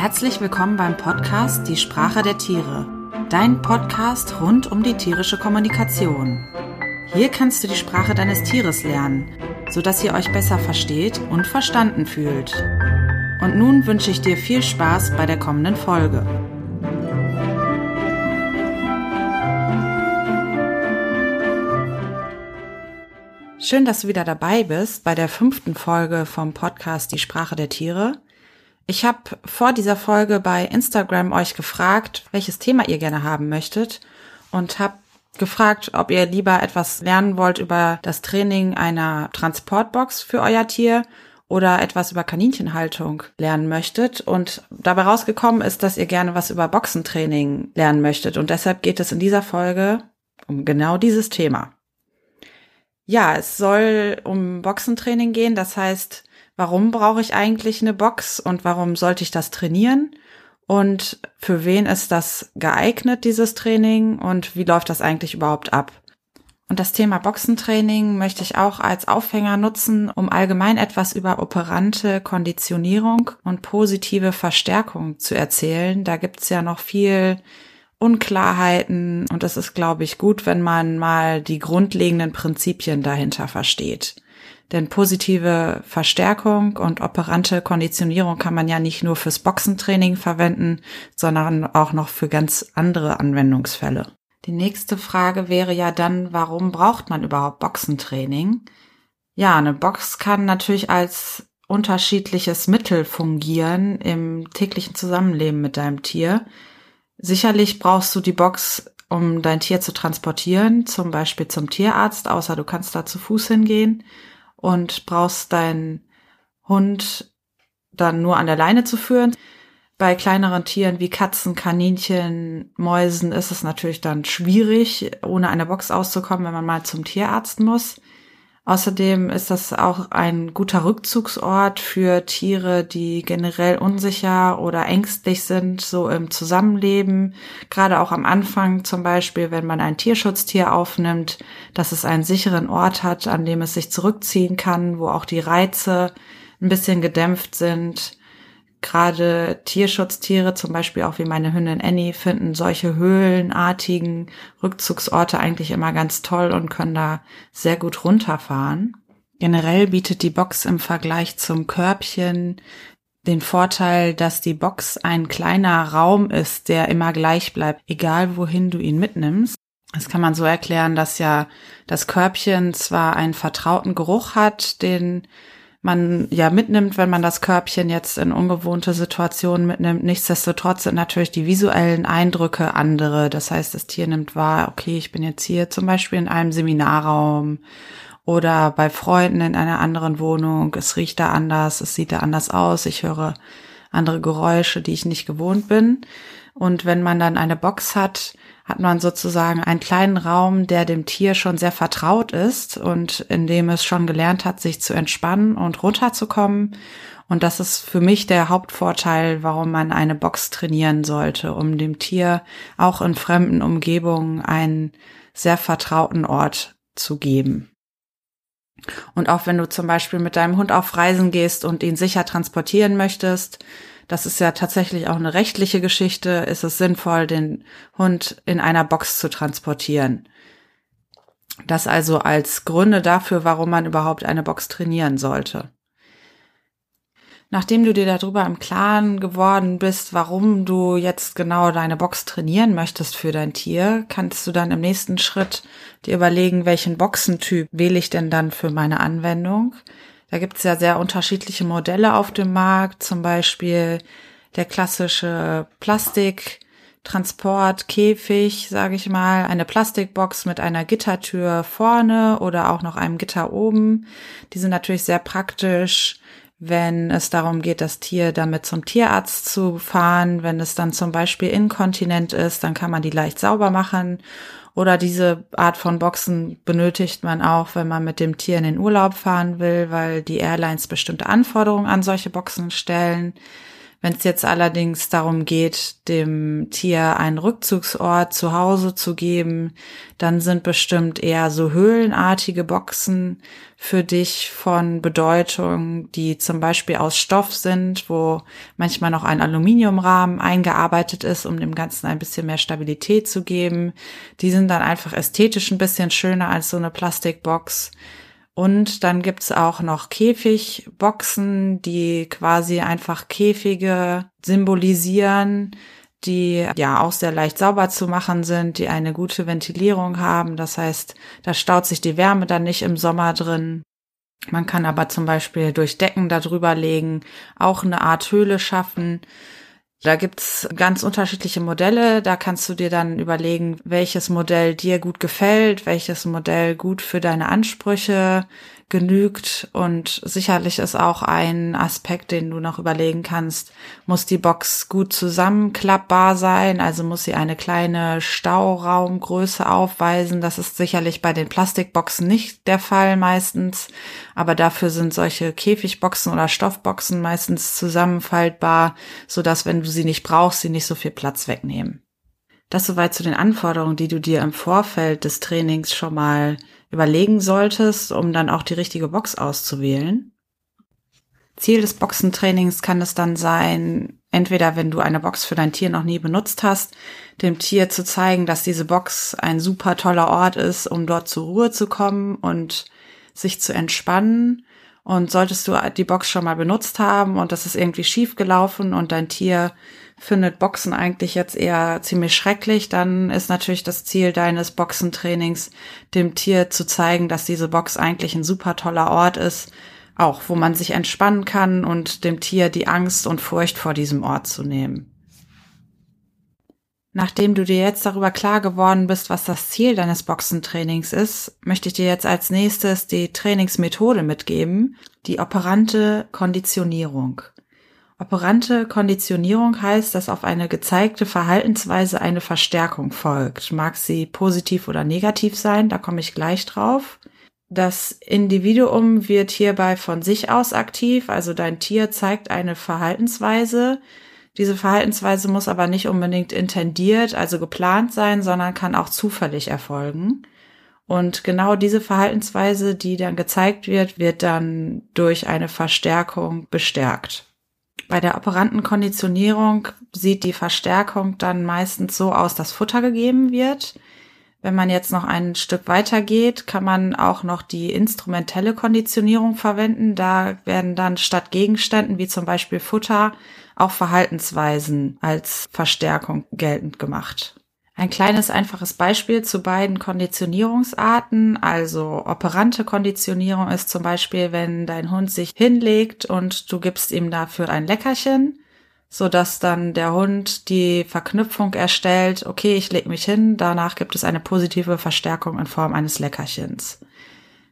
Herzlich willkommen beim Podcast Die Sprache der Tiere, dein Podcast rund um die tierische Kommunikation. Hier kannst du die Sprache deines Tieres lernen, sodass ihr euch besser versteht und verstanden fühlt. Und nun wünsche ich dir viel Spaß bei der kommenden Folge. Schön, dass du wieder dabei bist bei der fünften Folge vom Podcast Die Sprache der Tiere. Ich habe vor dieser Folge bei Instagram euch gefragt, welches Thema ihr gerne haben möchtet und habe gefragt, ob ihr lieber etwas lernen wollt über das Training einer Transportbox für euer Tier oder etwas über Kaninchenhaltung lernen möchtet. Und dabei rausgekommen ist, dass ihr gerne was über Boxentraining lernen möchtet. Und deshalb geht es in dieser Folge um genau dieses Thema. Ja, es soll um Boxentraining gehen. Das heißt, warum brauche ich eigentlich eine Box und warum sollte ich das trainieren? Und für wen ist das geeignet, dieses Training? Und wie läuft das eigentlich überhaupt ab? Und das Thema Boxentraining möchte ich auch als Aufhänger nutzen, um allgemein etwas über operante Konditionierung und positive Verstärkung zu erzählen. Da gibt's ja noch viel Unklarheiten und es ist, glaube ich, gut, wenn man mal die grundlegenden Prinzipien dahinter versteht. Denn positive Verstärkung und operante Konditionierung kann man ja nicht nur fürs Boxentraining verwenden, sondern auch noch für ganz andere Anwendungsfälle. Die nächste Frage wäre ja dann, warum braucht man überhaupt Boxentraining? Ja, eine Box kann natürlich als unterschiedliches Mittel fungieren im täglichen Zusammenleben mit deinem Tier. Sicherlich brauchst du die Box, um dein Tier zu transportieren, zum Beispiel zum Tierarzt, außer du kannst da zu Fuß hingehen und brauchst deinen Hund dann nur an der Leine zu führen. Bei kleineren Tieren wie Katzen, Kaninchen, Mäusen ist es natürlich dann schwierig, ohne eine Box auszukommen, wenn man mal zum Tierarzt muss. Außerdem ist das auch ein guter Rückzugsort für Tiere, die generell unsicher oder ängstlich sind, so im Zusammenleben. Gerade auch am Anfang zum Beispiel, wenn man ein Tierschutztier aufnimmt, dass es einen sicheren Ort hat, an dem es sich zurückziehen kann, wo auch die Reize ein bisschen gedämpft sind gerade Tierschutztiere, zum Beispiel auch wie meine Hündin Annie, finden solche höhlenartigen Rückzugsorte eigentlich immer ganz toll und können da sehr gut runterfahren. Generell bietet die Box im Vergleich zum Körbchen den Vorteil, dass die Box ein kleiner Raum ist, der immer gleich bleibt, egal wohin du ihn mitnimmst. Das kann man so erklären, dass ja das Körbchen zwar einen vertrauten Geruch hat, den man ja mitnimmt, wenn man das Körbchen jetzt in ungewohnte Situationen mitnimmt. Nichtsdestotrotz sind natürlich die visuellen Eindrücke andere. Das heißt, das Tier nimmt wahr, okay, ich bin jetzt hier zum Beispiel in einem Seminarraum oder bei Freunden in einer anderen Wohnung. Es riecht da anders, es sieht da anders aus. Ich höre andere Geräusche, die ich nicht gewohnt bin. Und wenn man dann eine Box hat, hat man sozusagen einen kleinen Raum, der dem Tier schon sehr vertraut ist und in dem es schon gelernt hat, sich zu entspannen und runterzukommen. Und das ist für mich der Hauptvorteil, warum man eine Box trainieren sollte, um dem Tier auch in fremden Umgebungen einen sehr vertrauten Ort zu geben. Und auch wenn du zum Beispiel mit deinem Hund auf Reisen gehst und ihn sicher transportieren möchtest, das ist ja tatsächlich auch eine rechtliche Geschichte, ist es sinnvoll, den Hund in einer Box zu transportieren. Das also als Gründe dafür, warum man überhaupt eine Box trainieren sollte. Nachdem du dir darüber im Klaren geworden bist, warum du jetzt genau deine Box trainieren möchtest für dein Tier, kannst du dann im nächsten Schritt dir überlegen, welchen Boxentyp wähle ich denn dann für meine Anwendung. Da gibt es ja sehr unterschiedliche Modelle auf dem Markt, zum Beispiel der klassische Plastik. Transport, sage ich mal, eine Plastikbox mit einer Gittertür vorne oder auch noch einem Gitter oben. Die sind natürlich sehr praktisch, wenn es darum geht, das Tier damit zum Tierarzt zu fahren. Wenn es dann zum Beispiel inkontinent ist, dann kann man die leicht sauber machen oder diese Art von Boxen benötigt man auch, wenn man mit dem Tier in den Urlaub fahren will, weil die Airlines bestimmte Anforderungen an solche Boxen stellen. Wenn es jetzt allerdings darum geht, dem Tier einen Rückzugsort zu Hause zu geben, dann sind bestimmt eher so höhlenartige Boxen für dich von Bedeutung, die zum Beispiel aus Stoff sind, wo manchmal noch ein Aluminiumrahmen eingearbeitet ist, um dem Ganzen ein bisschen mehr Stabilität zu geben. Die sind dann einfach ästhetisch ein bisschen schöner als so eine Plastikbox. Und dann gibt's auch noch Käfigboxen, die quasi einfach Käfige symbolisieren, die ja auch sehr leicht sauber zu machen sind, die eine gute Ventilierung haben. Das heißt, da staut sich die Wärme dann nicht im Sommer drin. Man kann aber zum Beispiel durch Decken darüber legen, auch eine Art Höhle schaffen. Da gibt's ganz unterschiedliche Modelle. Da kannst du dir dann überlegen, welches Modell dir gut gefällt, welches Modell gut für deine Ansprüche genügt. Und sicherlich ist auch ein Aspekt, den du noch überlegen kannst, muss die Box gut zusammenklappbar sein, also muss sie eine kleine Stauraumgröße aufweisen. Das ist sicherlich bei den Plastikboxen nicht der Fall meistens, aber dafür sind solche Käfigboxen oder Stoffboxen meistens zusammenfaltbar, so dass wenn du sie nicht brauchst, sie nicht so viel Platz wegnehmen. Das soweit zu den Anforderungen, die du dir im Vorfeld des Trainings schon mal überlegen solltest, um dann auch die richtige Box auszuwählen. Ziel des Boxentrainings kann es dann sein, entweder wenn du eine Box für dein Tier noch nie benutzt hast, dem Tier zu zeigen, dass diese Box ein super toller Ort ist, um dort zur Ruhe zu kommen und sich zu entspannen. Und solltest du die Box schon mal benutzt haben und das ist irgendwie schief gelaufen und dein Tier findet Boxen eigentlich jetzt eher ziemlich schrecklich, dann ist natürlich das Ziel deines Boxentrainings, dem Tier zu zeigen, dass diese Box eigentlich ein super toller Ort ist, auch wo man sich entspannen kann und dem Tier die Angst und Furcht vor diesem Ort zu nehmen. Nachdem du dir jetzt darüber klar geworden bist, was das Ziel deines Boxentrainings ist, möchte ich dir jetzt als nächstes die Trainingsmethode mitgeben, die operante Konditionierung. Operante Konditionierung heißt, dass auf eine gezeigte Verhaltensweise eine Verstärkung folgt. Mag sie positiv oder negativ sein, da komme ich gleich drauf. Das Individuum wird hierbei von sich aus aktiv, also dein Tier zeigt eine Verhaltensweise. Diese Verhaltensweise muss aber nicht unbedingt intendiert, also geplant sein, sondern kann auch zufällig erfolgen. Und genau diese Verhaltensweise, die dann gezeigt wird, wird dann durch eine Verstärkung bestärkt. Bei der operanten Konditionierung sieht die Verstärkung dann meistens so aus, dass Futter gegeben wird. Wenn man jetzt noch ein Stück weiter geht, kann man auch noch die instrumentelle Konditionierung verwenden. Da werden dann statt Gegenständen wie zum Beispiel Futter auch Verhaltensweisen als Verstärkung geltend gemacht. Ein kleines einfaches Beispiel zu beiden Konditionierungsarten. Also operante Konditionierung ist zum Beispiel, wenn dein Hund sich hinlegt und du gibst ihm dafür ein Leckerchen, so dass dann der Hund die Verknüpfung erstellt, okay, ich leg mich hin, danach gibt es eine positive Verstärkung in Form eines Leckerchens.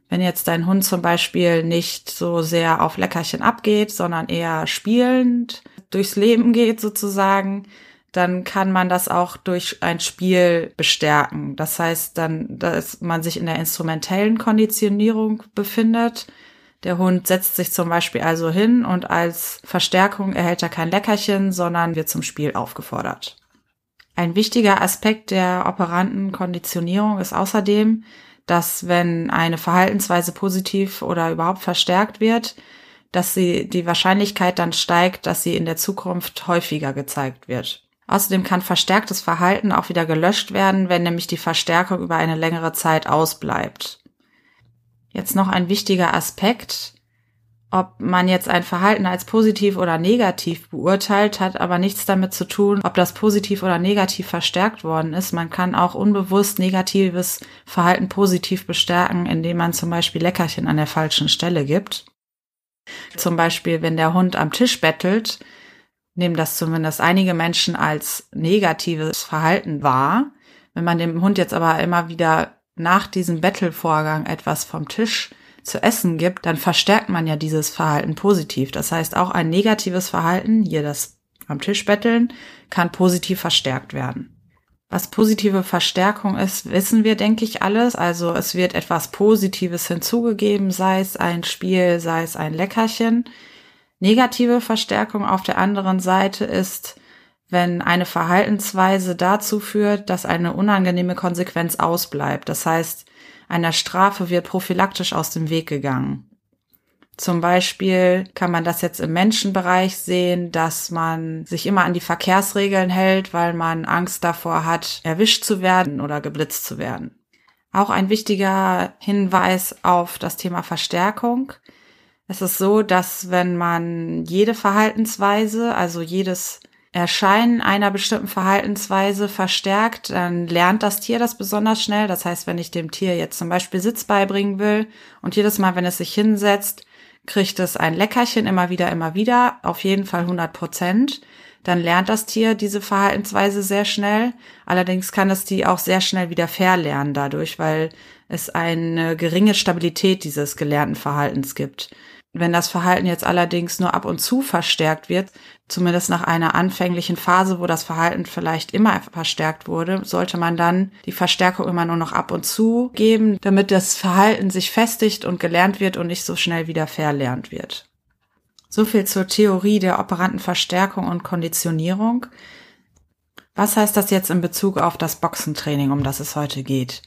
Wenn jetzt dein Hund zum Beispiel nicht so sehr auf Leckerchen abgeht, sondern eher spielend durchs Leben geht sozusagen, dann kann man das auch durch ein Spiel bestärken. Das heißt dann, dass man sich in der instrumentellen Konditionierung befindet. Der Hund setzt sich zum Beispiel also hin und als Verstärkung erhält er kein Leckerchen, sondern wird zum Spiel aufgefordert. Ein wichtiger Aspekt der operanten Konditionierung ist außerdem, dass wenn eine Verhaltensweise positiv oder überhaupt verstärkt wird, dass sie die Wahrscheinlichkeit dann steigt, dass sie in der Zukunft häufiger gezeigt wird. Außerdem kann verstärktes Verhalten auch wieder gelöscht werden, wenn nämlich die Verstärkung über eine längere Zeit ausbleibt. Jetzt noch ein wichtiger Aspekt. Ob man jetzt ein Verhalten als positiv oder negativ beurteilt, hat aber nichts damit zu tun, ob das positiv oder negativ verstärkt worden ist. Man kann auch unbewusst negatives Verhalten positiv bestärken, indem man zum Beispiel Leckerchen an der falschen Stelle gibt. Zum Beispiel, wenn der Hund am Tisch bettelt, nehmen das zumindest einige Menschen als negatives Verhalten wahr. Wenn man dem Hund jetzt aber immer wieder nach diesem Bettelvorgang etwas vom Tisch zu essen gibt, dann verstärkt man ja dieses Verhalten positiv. Das heißt, auch ein negatives Verhalten, hier das am Tisch betteln, kann positiv verstärkt werden. Was positive Verstärkung ist, wissen wir, denke ich, alles. Also es wird etwas Positives hinzugegeben, sei es ein Spiel, sei es ein Leckerchen. Negative Verstärkung auf der anderen Seite ist, wenn eine Verhaltensweise dazu führt, dass eine unangenehme Konsequenz ausbleibt. Das heißt, einer Strafe wird prophylaktisch aus dem Weg gegangen. Zum Beispiel kann man das jetzt im Menschenbereich sehen, dass man sich immer an die Verkehrsregeln hält, weil man Angst davor hat, erwischt zu werden oder geblitzt zu werden. Auch ein wichtiger Hinweis auf das Thema Verstärkung. Es ist so, dass wenn man jede Verhaltensweise, also jedes Erscheinen einer bestimmten Verhaltensweise verstärkt, dann lernt das Tier das besonders schnell. Das heißt, wenn ich dem Tier jetzt zum Beispiel Sitz beibringen will und jedes Mal, wenn es sich hinsetzt, kriegt es ein Leckerchen immer wieder, immer wieder, auf jeden Fall 100 Prozent, dann lernt das Tier diese Verhaltensweise sehr schnell. Allerdings kann es die auch sehr schnell wieder verlernen dadurch, weil es eine geringe Stabilität dieses gelernten Verhaltens gibt. Wenn das Verhalten jetzt allerdings nur ab und zu verstärkt wird, zumindest nach einer anfänglichen Phase, wo das Verhalten vielleicht immer verstärkt wurde, sollte man dann die Verstärkung immer nur noch ab und zu geben, damit das Verhalten sich festigt und gelernt wird und nicht so schnell wieder verlernt wird. So viel zur Theorie der operanten Verstärkung und Konditionierung. Was heißt das jetzt in Bezug auf das Boxentraining, um das es heute geht?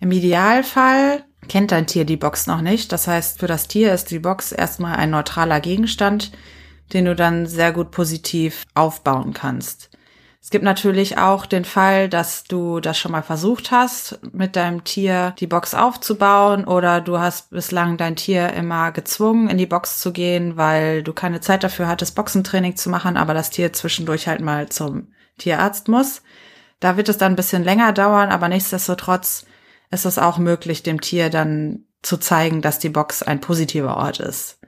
Im Idealfall kennt dein Tier die Box noch nicht. Das heißt, für das Tier ist die Box erstmal ein neutraler Gegenstand, den du dann sehr gut positiv aufbauen kannst. Es gibt natürlich auch den Fall, dass du das schon mal versucht hast, mit deinem Tier die Box aufzubauen oder du hast bislang dein Tier immer gezwungen, in die Box zu gehen, weil du keine Zeit dafür hattest, Boxentraining zu machen, aber das Tier zwischendurch halt mal zum Tierarzt muss. Da wird es dann ein bisschen länger dauern, aber nichtsdestotrotz ist es auch möglich, dem Tier dann zu zeigen, dass die Box ein positiver Ort ist.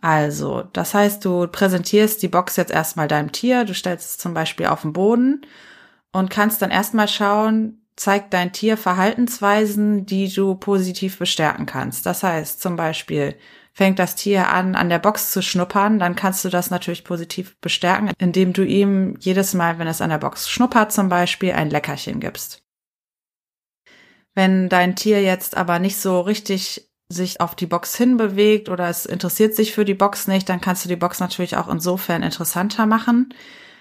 Also, das heißt, du präsentierst die Box jetzt erstmal deinem Tier, du stellst es zum Beispiel auf den Boden und kannst dann erstmal schauen, zeigt dein Tier Verhaltensweisen, die du positiv bestärken kannst. Das heißt, zum Beispiel fängt das Tier an, an der Box zu schnuppern, dann kannst du das natürlich positiv bestärken, indem du ihm jedes Mal, wenn es an der Box schnuppert, zum Beispiel ein Leckerchen gibst. Wenn dein Tier jetzt aber nicht so richtig sich auf die Box hinbewegt oder es interessiert sich für die Box nicht, dann kannst du die Box natürlich auch insofern interessanter machen,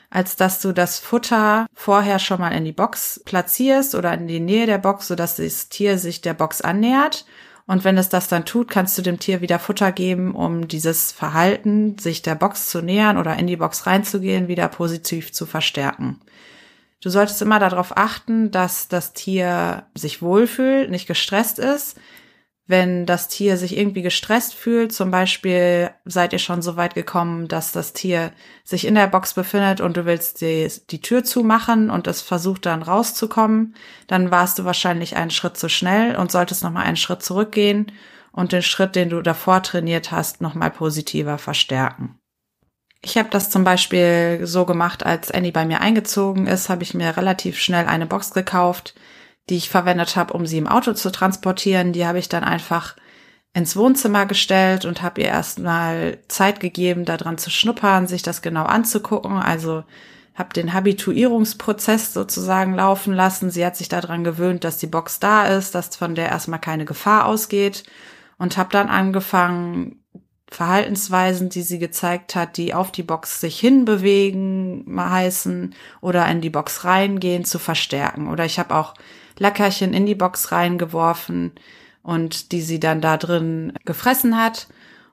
als dass du das Futter vorher schon mal in die Box platzierst oder in die Nähe der Box, sodass das Tier sich der Box annähert. Und wenn es das dann tut, kannst du dem Tier wieder Futter geben, um dieses Verhalten, sich der Box zu nähern oder in die Box reinzugehen, wieder positiv zu verstärken. Du solltest immer darauf achten, dass das Tier sich wohlfühlt, nicht gestresst ist wenn das Tier sich irgendwie gestresst fühlt, zum Beispiel seid ihr schon so weit gekommen, dass das Tier sich in der Box befindet und du willst die, die Tür zumachen und es versucht dann rauszukommen, dann warst du wahrscheinlich einen Schritt zu schnell und solltest nochmal einen Schritt zurückgehen und den Schritt, den du davor trainiert hast, nochmal positiver verstärken. Ich habe das zum Beispiel so gemacht, als Annie bei mir eingezogen ist, habe ich mir relativ schnell eine Box gekauft, die ich verwendet habe, um sie im Auto zu transportieren. Die habe ich dann einfach ins Wohnzimmer gestellt und habe ihr erstmal Zeit gegeben, daran zu schnuppern, sich das genau anzugucken. Also habe den Habituierungsprozess sozusagen laufen lassen. Sie hat sich daran gewöhnt, dass die Box da ist, dass von der erstmal keine Gefahr ausgeht und habe dann angefangen, Verhaltensweisen, die sie gezeigt hat, die auf die Box sich hinbewegen heißen oder in die Box reingehen, zu verstärken. Oder ich habe auch Leckerchen in die Box reingeworfen und die sie dann da drin gefressen hat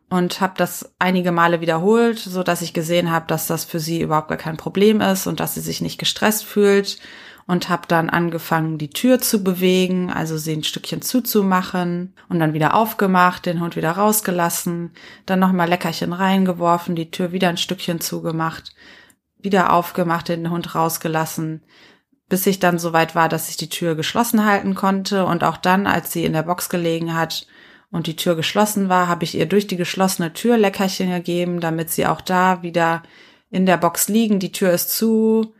und habe das einige Male wiederholt, so dass ich gesehen habe, dass das für sie überhaupt gar kein Problem ist und dass sie sich nicht gestresst fühlt und habe dann angefangen, die Tür zu bewegen, also sie ein Stückchen zuzumachen und dann wieder aufgemacht, den Hund wieder rausgelassen, dann nochmal Leckerchen reingeworfen, die Tür wieder ein Stückchen zugemacht, wieder aufgemacht, den Hund rausgelassen, bis ich dann so weit war, dass ich die Tür geschlossen halten konnte. Und auch dann, als sie in der Box gelegen hat und die Tür geschlossen war, habe ich ihr durch die geschlossene Tür Leckerchen gegeben, damit sie auch da wieder in der Box liegen. Die Tür ist zu,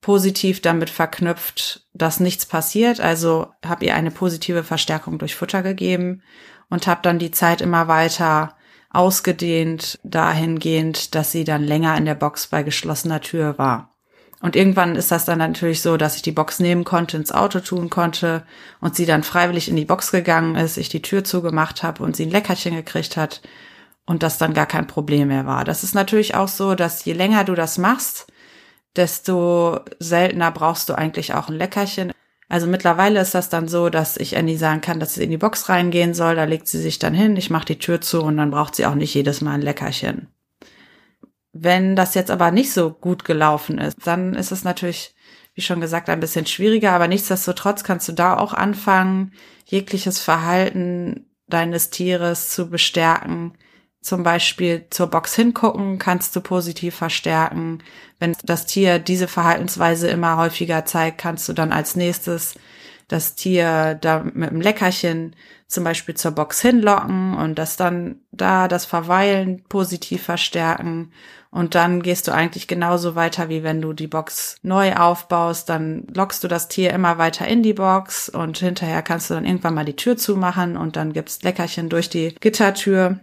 positiv damit verknüpft, dass nichts passiert. Also habe ihr eine positive Verstärkung durch Futter gegeben und habe dann die Zeit immer weiter ausgedehnt dahingehend, dass sie dann länger in der Box bei geschlossener Tür war. Und irgendwann ist das dann natürlich so, dass ich die Box nehmen konnte, ins Auto tun konnte und sie dann freiwillig in die Box gegangen ist, ich die Tür zugemacht habe und sie ein Leckerchen gekriegt hat. und das dann gar kein Problem mehr war. Das ist natürlich auch so, dass je länger du das machst, desto seltener brauchst du eigentlich auch ein Leckerchen. Also mittlerweile ist das dann so, dass ich Annie sagen kann, dass sie in die Box reingehen soll. Da legt sie sich dann hin, ich mache die Tür zu und dann braucht sie auch nicht jedes Mal ein Leckerchen. Wenn das jetzt aber nicht so gut gelaufen ist, dann ist es natürlich, wie schon gesagt, ein bisschen schwieriger. Aber nichtsdestotrotz kannst du da auch anfangen, jegliches Verhalten deines Tieres zu bestärken, zum Beispiel zur Box hingucken, kannst du positiv verstärken. Wenn das Tier diese Verhaltensweise immer häufiger zeigt, kannst du dann als nächstes das Tier da mit einem Leckerchen zum Beispiel zur Box hinlocken und das dann da das Verweilen positiv verstärken. Und dann gehst du eigentlich genauso weiter, wie wenn du die Box neu aufbaust. Dann lockst du das Tier immer weiter in die Box und hinterher kannst du dann irgendwann mal die Tür zumachen und dann gibt's Leckerchen durch die Gittertür.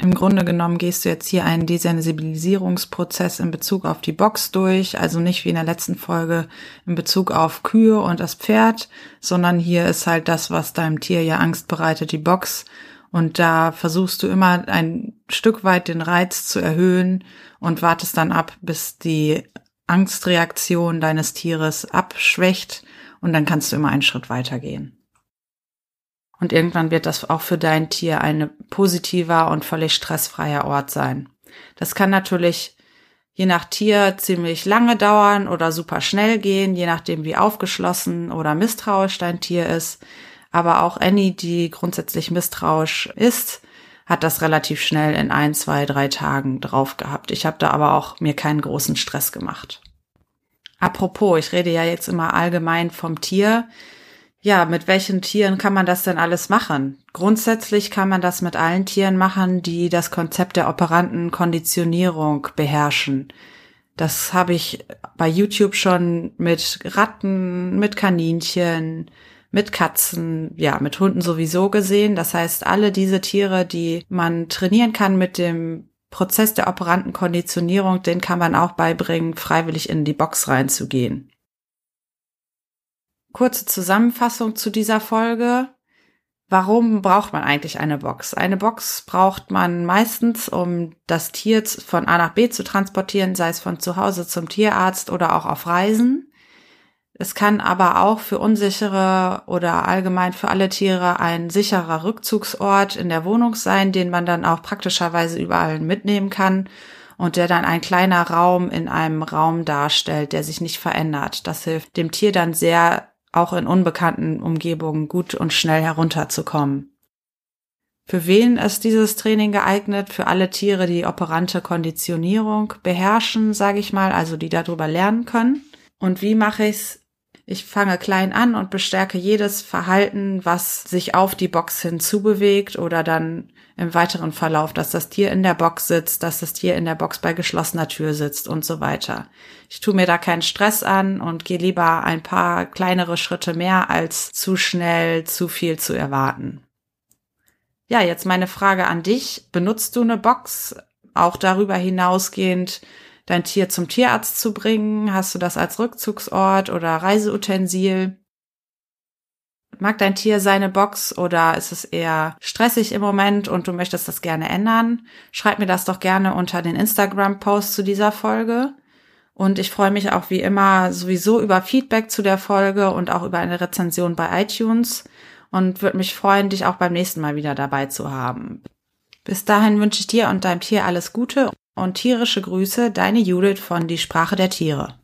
Im Grunde genommen gehst du jetzt hier einen Desensibilisierungsprozess in Bezug auf die Box durch, also nicht wie in der letzten Folge in Bezug auf Kühe und das Pferd, sondern hier ist halt das, was deinem Tier ja Angst bereitet, die Box. Und da versuchst du immer ein Stück weit den Reiz zu erhöhen und wartest dann ab, bis die Angstreaktion deines Tieres abschwächt und dann kannst du immer einen Schritt weitergehen. Und irgendwann wird das auch für dein Tier ein positiver und völlig stressfreier Ort sein. Das kann natürlich je nach Tier ziemlich lange dauern oder super schnell gehen, je nachdem wie aufgeschlossen oder misstrauisch dein Tier ist. Aber auch Annie, die grundsätzlich misstrauisch ist, hat das relativ schnell in ein, zwei, drei Tagen drauf gehabt. Ich habe da aber auch mir keinen großen Stress gemacht. Apropos, ich rede ja jetzt immer allgemein vom Tier. Ja, mit welchen Tieren kann man das denn alles machen? Grundsätzlich kann man das mit allen Tieren machen, die das Konzept der operanten Konditionierung beherrschen. Das habe ich bei YouTube schon mit Ratten, mit Kaninchen, mit Katzen, ja, mit Hunden sowieso gesehen. Das heißt, alle diese Tiere, die man trainieren kann mit dem Prozess der operanten Konditionierung, den kann man auch beibringen, freiwillig in die Box reinzugehen. Kurze Zusammenfassung zu dieser Folge. Warum braucht man eigentlich eine Box? Eine Box braucht man meistens, um das Tier von A nach B zu transportieren, sei es von zu Hause zum Tierarzt oder auch auf Reisen. Es kann aber auch für unsichere oder allgemein für alle Tiere ein sicherer Rückzugsort in der Wohnung sein, den man dann auch praktischerweise überall mitnehmen kann und der dann ein kleiner Raum in einem Raum darstellt, der sich nicht verändert. Das hilft dem Tier dann sehr auch in unbekannten Umgebungen gut und schnell herunterzukommen. Für wen ist dieses Training geeignet? Für alle Tiere, die operante Konditionierung beherrschen, sage ich mal, also die darüber lernen können. Und wie mache ich's? Ich fange klein an und bestärke jedes Verhalten, was sich auf die Box hinzubewegt oder dann im weiteren Verlauf, dass das Tier in der Box sitzt, dass das Tier in der Box bei geschlossener Tür sitzt und so weiter. Ich tue mir da keinen Stress an und gehe lieber ein paar kleinere Schritte mehr, als zu schnell zu viel zu erwarten. Ja, jetzt meine Frage an dich. Benutzt du eine Box auch darüber hinausgehend, dein Tier zum Tierarzt zu bringen? Hast du das als Rückzugsort oder Reiseutensil? Mag dein Tier seine Box oder ist es eher stressig im Moment und du möchtest das gerne ändern? Schreib mir das doch gerne unter den Instagram-Post zu dieser Folge. Und ich freue mich auch wie immer sowieso über Feedback zu der Folge und auch über eine Rezension bei iTunes und würde mich freuen, dich auch beim nächsten Mal wieder dabei zu haben. Bis dahin wünsche ich dir und deinem Tier alles Gute und tierische Grüße, deine Judith von Die Sprache der Tiere.